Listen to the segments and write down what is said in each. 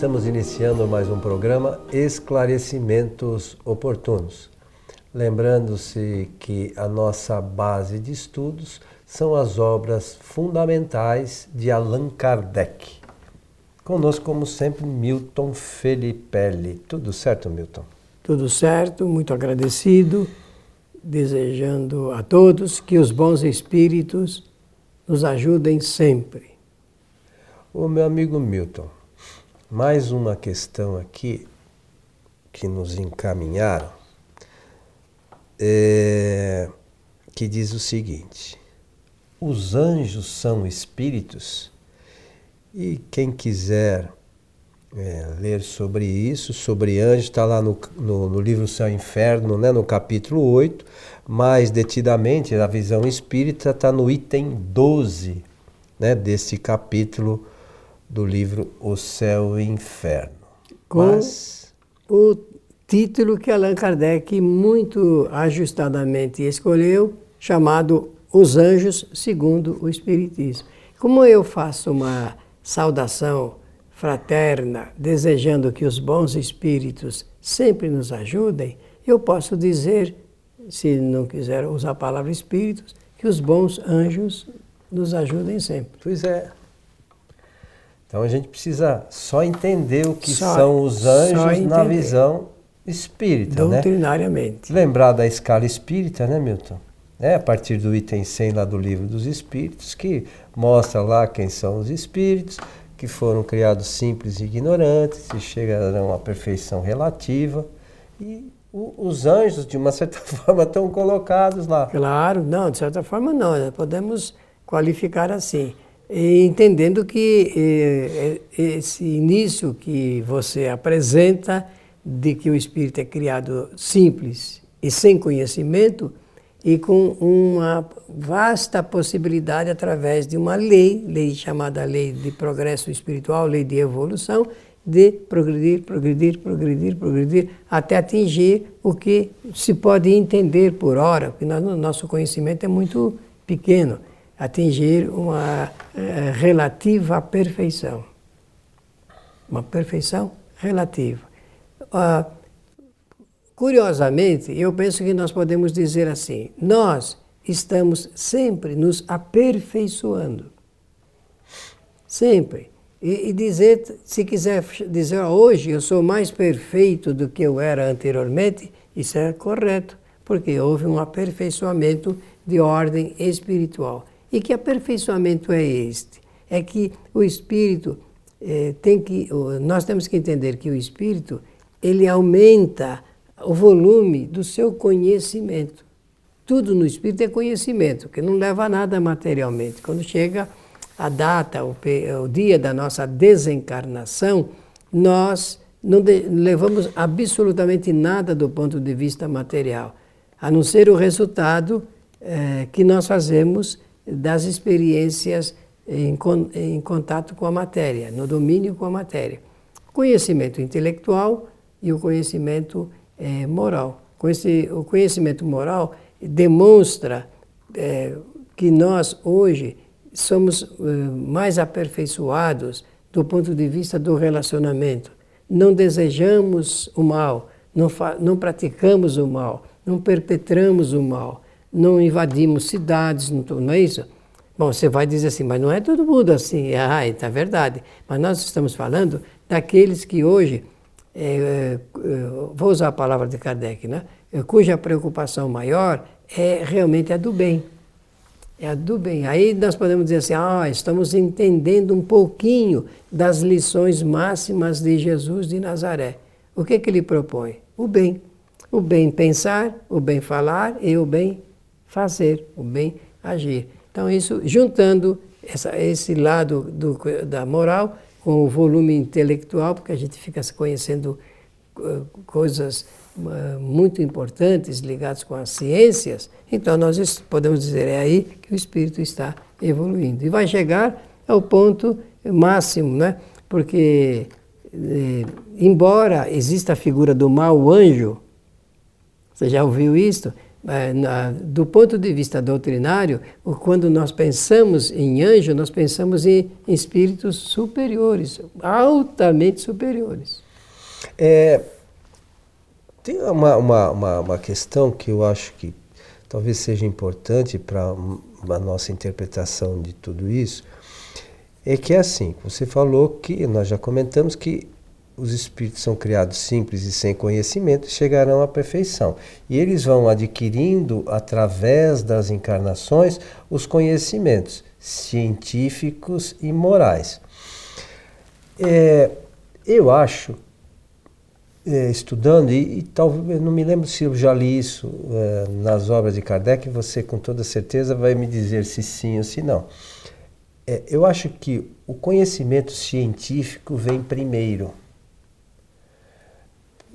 Estamos iniciando mais um programa Esclarecimentos Oportunos. Lembrando-se que a nossa base de estudos são as obras fundamentais de Allan Kardec. Conosco, como sempre, Milton Felipelli. Tudo certo, Milton? Tudo certo, muito agradecido, desejando a todos que os bons espíritos nos ajudem sempre. O meu amigo Milton, mais uma questão aqui que nos encaminharam, é, que diz o seguinte: os anjos são espíritos? E quem quiser é, ler sobre isso, sobre anjos, está lá no, no, no, livro Céu e Inferno, né, no capítulo 8, mais detidamente, a visão espírita está no item 12 né, desse capítulo do livro O Céu e Inferno. Com Mas... o título que Allan Kardec muito ajustadamente escolheu, chamado Os Anjos segundo o Espiritismo. Como eu faço uma saudação fraterna, desejando que os bons espíritos sempre nos ajudem, eu posso dizer, se não quiser usar a palavra espíritos, que os bons anjos nos ajudem sempre. Pois é. Então a gente precisa só entender o que só, são os anjos na visão espírita, né? Doutrinariamente. Né? Lembrar da escala espírita, né, Milton? É a partir do item 100 lá do livro dos espíritos, que mostra lá quem são os espíritos, que foram criados simples e ignorantes e chegarão à perfeição relativa. E o, os anjos, de uma certa forma, estão colocados lá. Claro, não, de certa forma não. Podemos qualificar assim entendendo que eh, eh, esse início que você apresenta de que o espírito é criado simples e sem conhecimento e com uma vasta possibilidade através de uma lei, lei chamada lei de progresso espiritual, lei de evolução, de progredir, progredir, progredir, progredir, até atingir o que se pode entender por hora, porque nós, nosso conhecimento é muito pequeno atingir uma uh, relativa perfeição. Uma perfeição relativa. Uh, curiosamente, eu penso que nós podemos dizer assim: nós estamos sempre nos aperfeiçoando. Sempre. E, e dizer, se quiser dizer hoje eu sou mais perfeito do que eu era anteriormente, isso é correto, porque houve um aperfeiçoamento de ordem espiritual. E que aperfeiçoamento é este? É que o espírito eh, tem que. Nós temos que entender que o espírito ele aumenta o volume do seu conhecimento. Tudo no espírito é conhecimento, que não leva a nada materialmente. Quando chega a data, o, o dia da nossa desencarnação, nós não levamos absolutamente nada do ponto de vista material, a não ser o resultado eh, que nós fazemos das experiências em, em contato com a matéria, no domínio com a matéria. Conhecimento intelectual e o conhecimento é, moral. O conhecimento moral demonstra é, que nós hoje somos é, mais aperfeiçoados do ponto de vista do relacionamento. Não desejamos o mal, não, não praticamos o mal, não perpetramos o mal não invadimos cidades, não, não é isso? Bom, você vai dizer assim, mas não é todo mundo assim. Ah, é verdade. Mas nós estamos falando daqueles que hoje, é, é, vou usar a palavra de Kardec, né? cuja preocupação maior é realmente a do bem. É a do bem. Aí nós podemos dizer assim, ah, estamos entendendo um pouquinho das lições máximas de Jesus de Nazaré. O que, que ele propõe? O bem. O bem pensar, o bem falar e o bem fazer, o bem agir. Então, isso, juntando essa, esse lado do, da moral com o volume intelectual, porque a gente fica conhecendo uh, coisas uh, muito importantes ligadas com as ciências, então nós podemos dizer, é aí que o espírito está evoluindo. E vai chegar ao ponto máximo, né? porque, eh, embora exista a figura do mau anjo, você já ouviu isso? É, do ponto de vista doutrinário, quando nós pensamos em anjo, nós pensamos em, em espíritos superiores, altamente superiores. É, tem uma, uma, uma, uma, questão que eu acho que talvez seja importante para a nossa interpretação de tudo isso, é que é assim, você falou que, nós já comentamos que os espíritos são criados simples e sem conhecimento e chegarão à perfeição. E eles vão adquirindo, através das encarnações, os conhecimentos científicos e morais. É, eu acho, é, estudando, e, e talvez, não me lembro se eu já li isso é, nas obras de Kardec, você com toda certeza vai me dizer se sim ou se não. É, eu acho que o conhecimento científico vem primeiro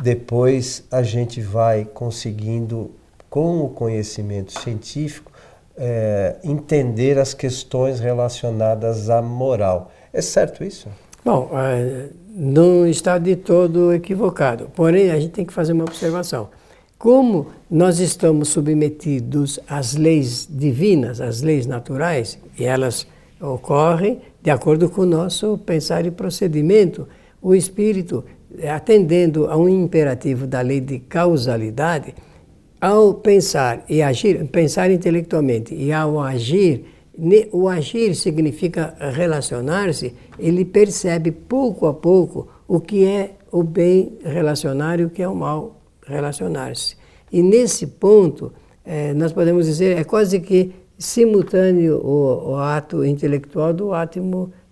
depois a gente vai conseguindo, com o conhecimento científico, é, entender as questões relacionadas à moral. É certo isso? Bom, é, não está de todo equivocado. Porém, a gente tem que fazer uma observação. Como nós estamos submetidos às leis divinas, às leis naturais, e elas ocorrem de acordo com o nosso pensar e procedimento, o espírito atendendo a um imperativo da lei de causalidade, ao pensar e agir, pensar intelectualmente e ao agir, o agir significa relacionar-se, ele percebe pouco a pouco o que é o bem relacionar e o que é o mal relacionar-se. E nesse ponto, é, nós podemos dizer, é quase que simultâneo o, o ato intelectual do ato,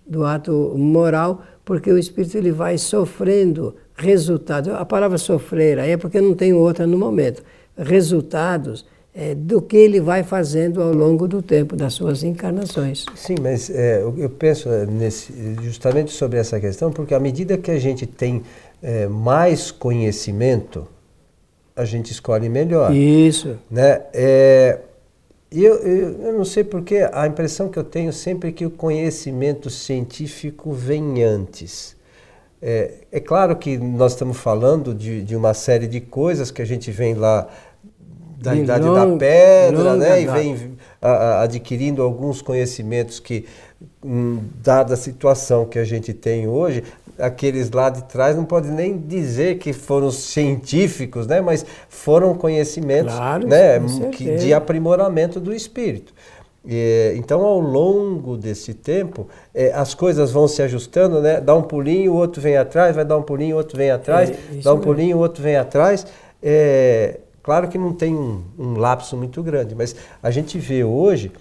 do ato moral, porque o espírito ele vai sofrendo resultados. A palavra sofrer aí é porque não tem outra no momento. Resultados é, do que ele vai fazendo ao longo do tempo das suas encarnações. Sim, mas é, eu penso é, nesse, justamente sobre essa questão, porque à medida que a gente tem é, mais conhecimento, a gente escolhe melhor. Isso. Né? É, eu, eu, eu, não sei porque a impressão que eu tenho sempre é que o conhecimento científico vem antes. É, é claro que nós estamos falando de, de uma série de coisas que a gente vem lá da de idade da pedra, né? E vem a, a, adquirindo alguns conhecimentos que, hum, dada a situação que a gente tem hoje, aqueles lá de trás não pode nem dizer que foram científicos, né? Mas foram conhecimentos, claro, né? Que, de aprimoramento do espírito. É, então, ao longo desse tempo, é, as coisas vão se ajustando, né? Dá um pulinho, o outro vem atrás, vai dar um pulinho, o outro vem atrás, é, dá um pulinho, o outro vem atrás. É, claro que não tem um, um, lapso muito grande, mas a gente vê hoje,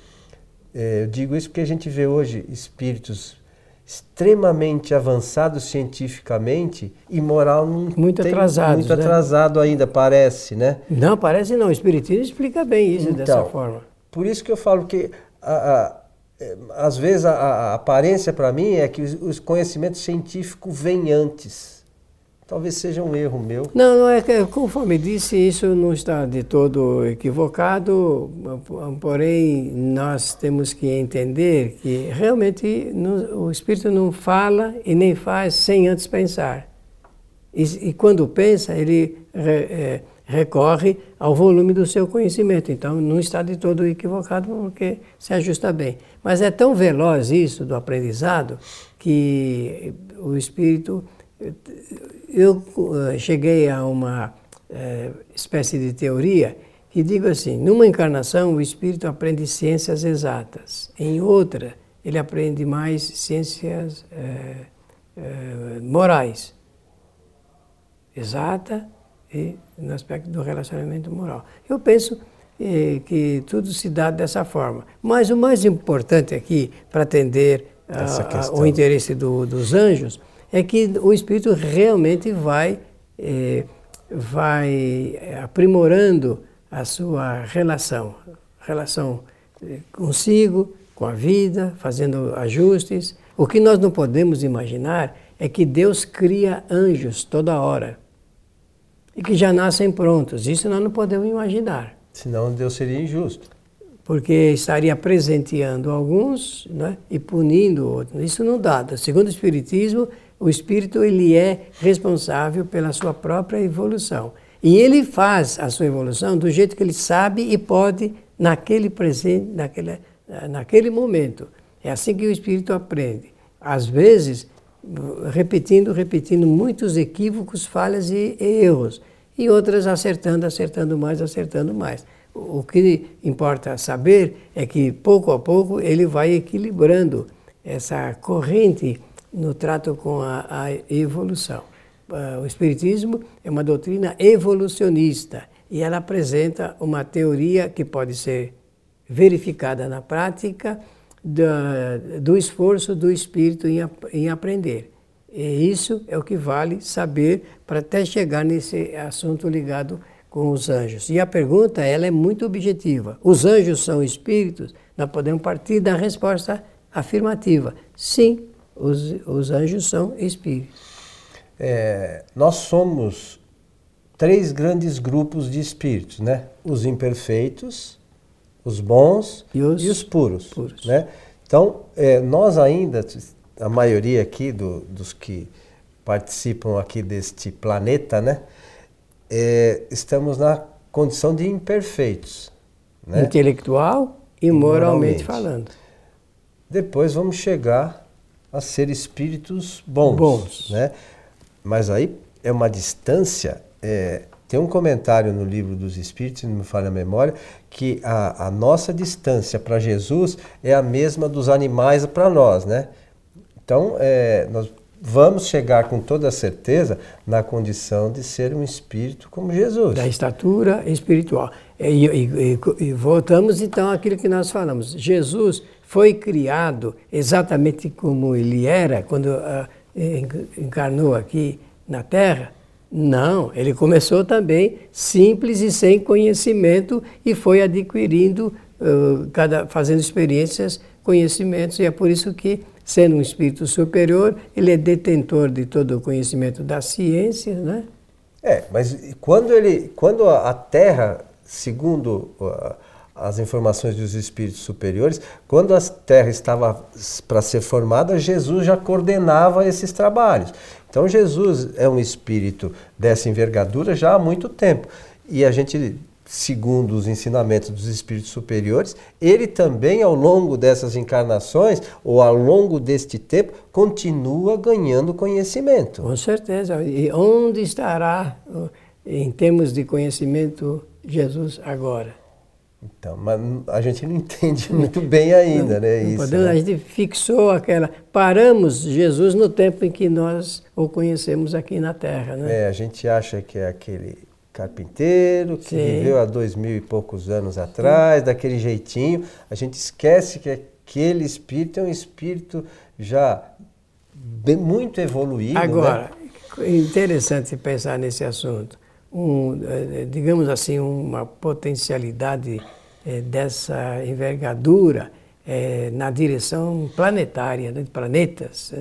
é, eu digo isso porque a gente vê hoje espíritos extremamente avançados cientificamente e moral não muito tem, atrasado muito né? atrasado ainda parece né não parece não o espiritismo explica bem isso então, dessa forma por isso que eu falo que, a, a, é, às vezes, a, a aparência para mim é que os, conhecimentos científicos vêm antes. Talvez seja um erro meu. Não, não é que, conforme disse, isso não está de todo equivocado, porém nós temos que entender que realmente o espírito não fala e nem faz sem antes pensar. E, e quando pensa, ele é, recorre ao volume do seu conhecimento. Então, não está de todo equivocado porque se ajusta bem. Mas é tão veloz isso do aprendizado que o espírito. Eu eh, cheguei a uma é, espécie de teoria que digo assim: numa encarnação, o espírito aprende ciências exatas, em outra, ele aprende mais ciências é, é, morais. Exata e no aspecto do relacionamento moral. Eu penso eh, que tudo se dá dessa forma. Mas o mais importante aqui, para atender a, a, o interesse do, dos anjos, é que o espírito realmente vai, eh, vai aprimorando a sua relação, relação eh, consigo, com a vida, fazendo ajustes. O que nós não podemos imaginar é que Deus cria anjos toda hora e que já nascem prontos. Isso nós não podemos imaginar. Senão Deus seria injusto. Porque estaria presenteando alguns né, e punindo outros. Isso não dá. Segundo o Espiritismo, o Espírito ele é responsável pela sua própria evolução. E ele faz a sua evolução do jeito que ele sabe e pode naquele presente, naquele, naquele momento. É assim que o espírito aprende. Às vezes, repetindo, repetindo muitos equívocos, falhas e, e erros. E outras acertando, acertando mais, acertando mais. O que importa saber é que, pouco a pouco, ele vai equilibrando essa corrente no trato com a, a evolução. Ah, o Espiritismo é uma doutrina evolucionista e ela apresenta uma teoria que pode ser verificada na prática do, do esforço do espírito em, em aprender. E isso é o que vale saber para até chegar nesse assunto ligado com os anjos. E a pergunta ela é muito objetiva. Os anjos são espíritos? Nós podemos partir da resposta afirmativa. Sim, os, os anjos são espíritos. É, nós somos três grandes grupos de espíritos, né? Os imperfeitos, os bons e os, e os puros, puros. Né? Então, é, nós ainda, a maioria aqui do, dos que participam aqui deste planeta, né? É, estamos na condição de imperfeitos. Né? Intelectual e moralmente, moralmente falando. Depois vamos chegar a ser espíritos bons. bons. Né? Mas aí é uma distância é, tem um comentário no livro dos Espíritos, não me falha a memória, que a, a nossa distância para Jesus é a mesma dos animais para nós, né? Então, é, nós vamos chegar com toda certeza na condição de ser um espírito como Jesus. Da estatura espiritual. E, e, e, e, voltamos então àquilo que nós falamos. Jesus foi criado exatamente como ele era quando uh, encarnou aqui na Terra não, ele começou também simples e sem conhecimento e foi adquirindo, uh, cada, fazendo experiências, conhecimentos, e é por isso que, sendo um espírito superior, ele é detentor de todo o conhecimento da ciência, né? É, mas quando ele, quando a Terra, segundo uh, as informações dos espíritos superiores, quando a Terra estava para ser formada, Jesus já coordenava esses trabalhos. Então Jesus é um espírito dessa envergadura já há muito tempo. E a gente, segundo os ensinamentos dos espíritos superiores, ele também ao longo dessas encarnações ou ao longo deste tempo continua ganhando conhecimento. Com certeza. E onde estará em termos de conhecimento Jesus agora? Então, mas a gente não entende muito bem ainda, não, né? Não isso, podemos, né? A gente fixou aquela. Paramos Jesus no tempo em que nós o conhecemos aqui na Terra, né? É, a gente acha que é aquele carpinteiro que Sim. viveu há dois mil e poucos anos atrás, Sim. daquele jeitinho. A gente esquece que aquele espírito é um espírito já bem, muito evoluído. Né? Agora, né? interessante pensar nesse assunto um, eh, digamos assim, uma potencialidade é, dessa envergadura é, na direção planetária, né, de planetas,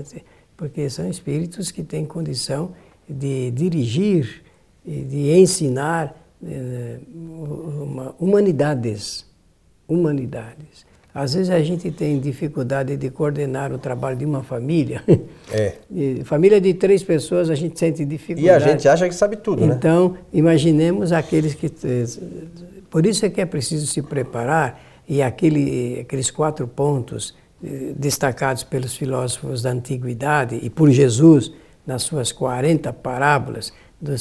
porque são espíritos que têm condição de dirigir e de ensinar é, uma, humanidades, humanidades. Às vezes a gente tem dificuldade de coordenar o trabalho de uma família. É. família de três pessoas a gente sente dificuldade. E a gente acha que sabe tudo, né? Então, imaginemos aqueles que. Por isso é que é preciso se preparar e aquele, aqueles quatro pontos eh, destacados pelos filósofos da antiguidade e por Jesus nas suas 40 parábolas do,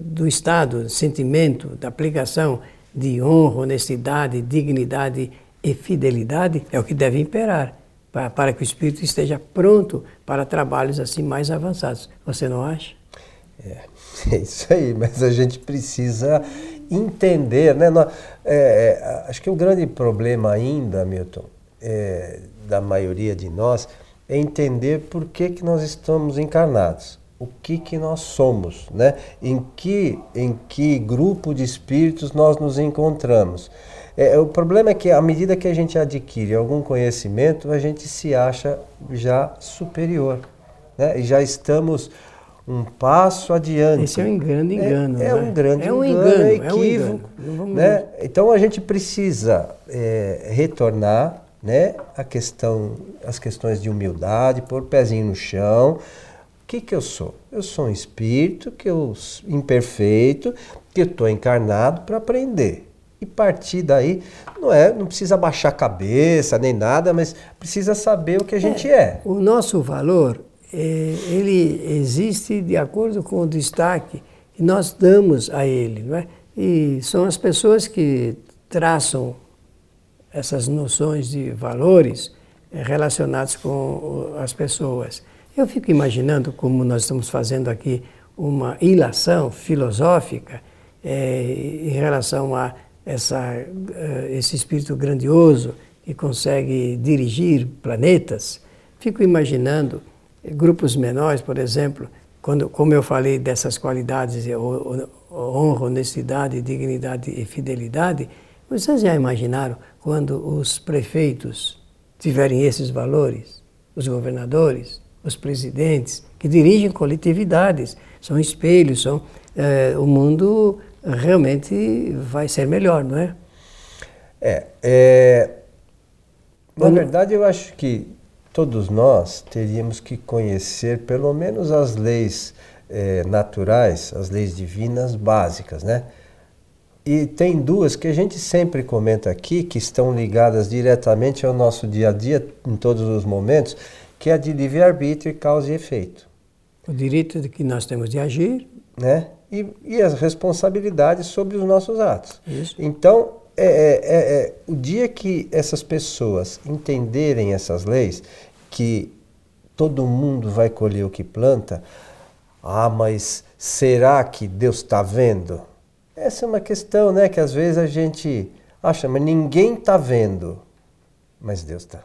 do estado, sentimento, da aplicação de honra, honestidade, dignidade e fidelidade é o que deve imperar para, para que o espírito esteja pronto para trabalhos assim mais avançados. Você não acha? É, é isso aí, mas a gente precisa entender, né? É, é, acho que o grande problema ainda, Milton, é, da maioria de nós, é entender por que, que nós estamos encarnados, o que, que nós somos, né? em, que, em que grupo de espíritos nós nos encontramos. É, o problema é que à medida que a gente adquire algum conhecimento, a gente se acha já superior. Né? E já estamos um passo adiante. Esse é um grande engano. É, é um grande é um engano, engano, é equívoco. É um engano. Né? Então a gente precisa é, retornar né, a questão, as questões de humildade, pôr o pezinho no chão. O que, que eu sou? Eu sou um espírito que eu imperfeito que eu estou encarnado para aprender. E partir daí, não é, não precisa baixar a cabeça nem nada, mas precisa saber o que a gente é. é. O nosso valor, é, ele existe de acordo com o destaque que nós damos a ele, não é? E são as pessoas que traçam essas noções de valores é, relacionados com as pessoas. Eu fico imaginando como nós estamos fazendo aqui uma ilação filosófica é, em relação a essa, uh, esse espírito grandioso que consegue dirigir planetas, fico imaginando grupos menores, por exemplo, quando, como eu falei dessas qualidades, honra, honestidade, dignidade e fidelidade, vocês já imaginaram quando os prefeitos tiverem esses valores, os governadores, os presidentes, que dirigem coletividades, são espelhos, são é, o mundo realmente vai ser melhor, não é? É. é na verdade, eu acho que todos nós teríamos que conhecer pelo menos as leis é, naturais, as leis divinas básicas, né? E tem duas que a gente sempre comenta aqui, que estão ligadas diretamente ao nosso dia a dia, em todos os momentos, que é a de livre-arbítrio e causa e efeito. O direito de que nós temos de agir. Né? e, e as responsabilidades sobre os nossos atos. Isso. Então, é, é, é, é, o dia que essas pessoas entenderem essas leis, que todo mundo vai colher o que planta, ah, mas será que Deus está vendo? Essa é uma questão, né, que às vezes a gente acha, mas ninguém está vendo, mas Deus está.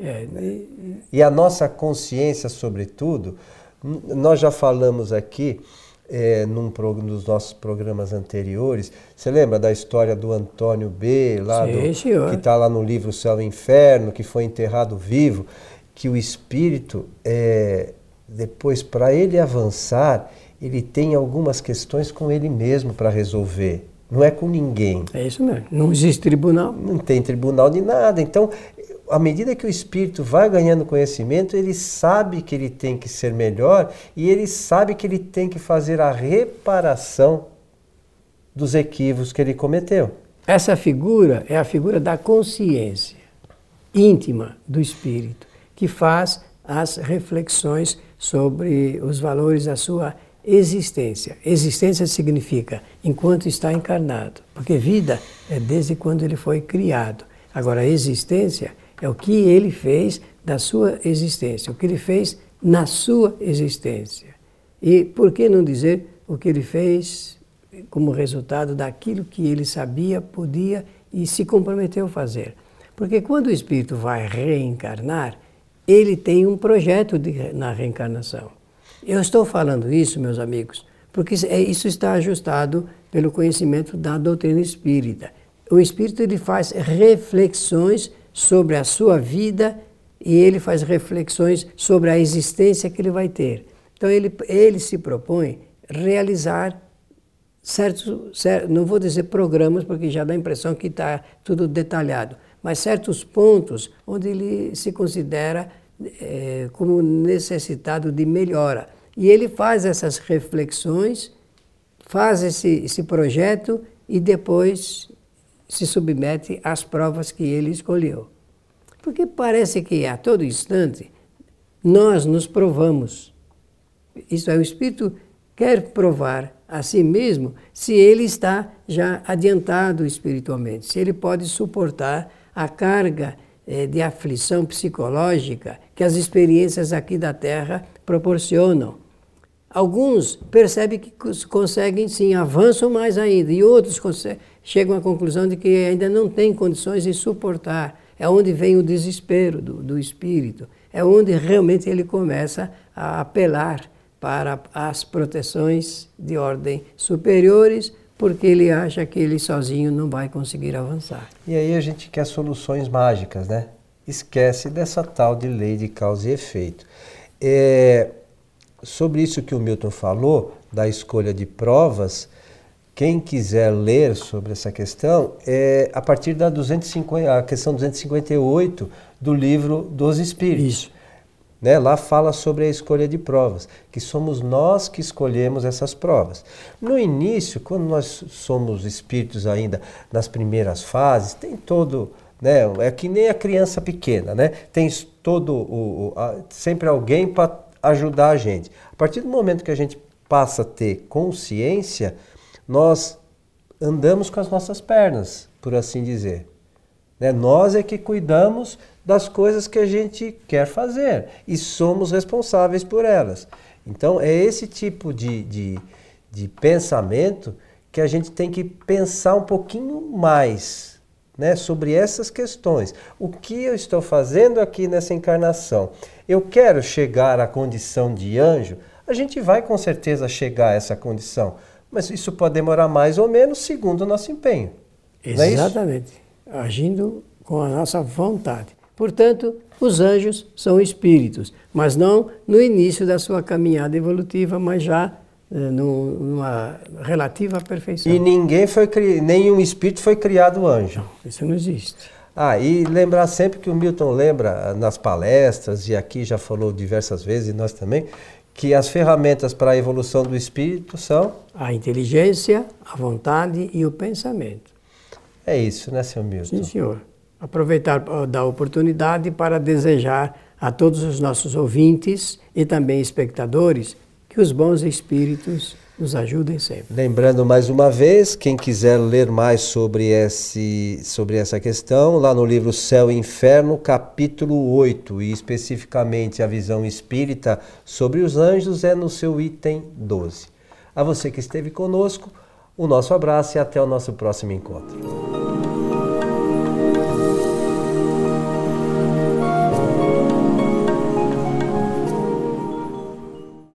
É, e... e a nossa consciência, sobretudo, nós já falamos aqui é, num dos nossos programas anteriores. Você lembra da história do Antônio B, lá Sim, do, que está lá no livro Céu e Inferno, que foi enterrado vivo, que o espírito, é, depois, para ele avançar, ele tem algumas questões com ele mesmo para resolver. Não é com ninguém. É isso mesmo. Não existe tribunal. Não tem tribunal de nada. Então, à medida que o espírito vai ganhando conhecimento, ele sabe que ele tem que ser melhor e ele sabe que ele tem que fazer a reparação dos equívocos que ele cometeu. Essa figura é a figura da consciência íntima do espírito, que faz as reflexões sobre os valores da sua existência. Existência significa enquanto está encarnado, porque vida é desde quando ele foi criado. Agora, existência é o que ele fez da sua existência, o que ele fez na sua existência. E por que não dizer o que ele fez como resultado daquilo que ele sabia, podia e se comprometeu a fazer? Porque quando o espírito vai reencarnar, ele tem um projeto de, na reencarnação. Eu estou falando isso, meus amigos, porque é, isso está ajustado pelo conhecimento da doutrina espírita. O espírito ele faz reflexões sobre a sua vida e ele faz reflexões sobre a existência que ele vai ter. Então ele, ele se propõe realizar certos, não vou dizer programas, porque já dá a impressão que está tudo detalhado, mas certos pontos onde ele se considera é, como necessitado de melhora. E ele faz essas reflexões, faz esse, esse projeto e depois se submete às provas que ele escolheu. Porque parece que a todo instante nós nos provamos. Isso é, o Espírito quer provar a si mesmo se ele está já adiantado espiritualmente, se ele pode suportar a carga de aflição psicológica que as experiências aqui da Terra proporcionam. Alguns percebem que conseguem sim, avançam mais ainda, e outros chegam à conclusão de que ainda não têm condições de suportar. É onde vem o desespero do, do espírito, é onde realmente ele começa a apelar para as proteções de ordem superiores, porque ele acha que ele sozinho não vai conseguir avançar. E aí a gente quer soluções mágicas, né? Esquece dessa tal de lei de causa e efeito. É, sobre isso que o Milton falou, da escolha de provas, quem quiser ler sobre essa questão, é a partir da 250, a questão 258 do livro dos Espíritos. Isso. Né? Lá fala sobre a escolha de provas, que somos nós que escolhemos essas provas. No início, quando nós somos espíritos ainda nas primeiras fases, tem todo. Né? É que nem a criança pequena, né? Tem todo o, o a, sempre alguém para ajudar a gente. A partir do momento que a gente passa a ter consciência, nós andamos com as nossas pernas, por assim dizer. Né? Nós é que cuidamos das coisas que a gente quer fazer e somos responsáveis por elas. Então, é esse tipo de, de, de pensamento que a gente tem que pensar um pouquinho mais né, sobre essas questões. O que eu estou fazendo aqui nessa encarnação? Eu quero chegar à condição de anjo? A gente vai com certeza chegar a essa condição, mas isso pode demorar mais ou menos segundo o nosso empenho. É Exatamente. Agindo com a nossa vontade. Portanto, os anjos são espíritos, mas não no início da sua caminhada evolutiva, mas já eh, numa relativa perfeição. E ninguém foi cri... nenhum espírito foi criado anjo. Isso não existe. Ah, e lembrar sempre que o Milton lembra nas palestras, e aqui já falou diversas vezes, e nós também, que as ferramentas para a evolução do espírito são? A inteligência, a vontade e o pensamento. É isso, né, seu Milton? Sim, senhor aproveitar da oportunidade para desejar a todos os nossos ouvintes e também espectadores que os bons espíritos nos ajudem sempre. Lembrando mais uma vez, quem quiser ler mais sobre, esse, sobre essa questão, lá no livro Céu e Inferno, capítulo 8, e especificamente a visão espírita sobre os anjos, é no seu item 12. A você que esteve conosco, o nosso abraço e até o nosso próximo encontro.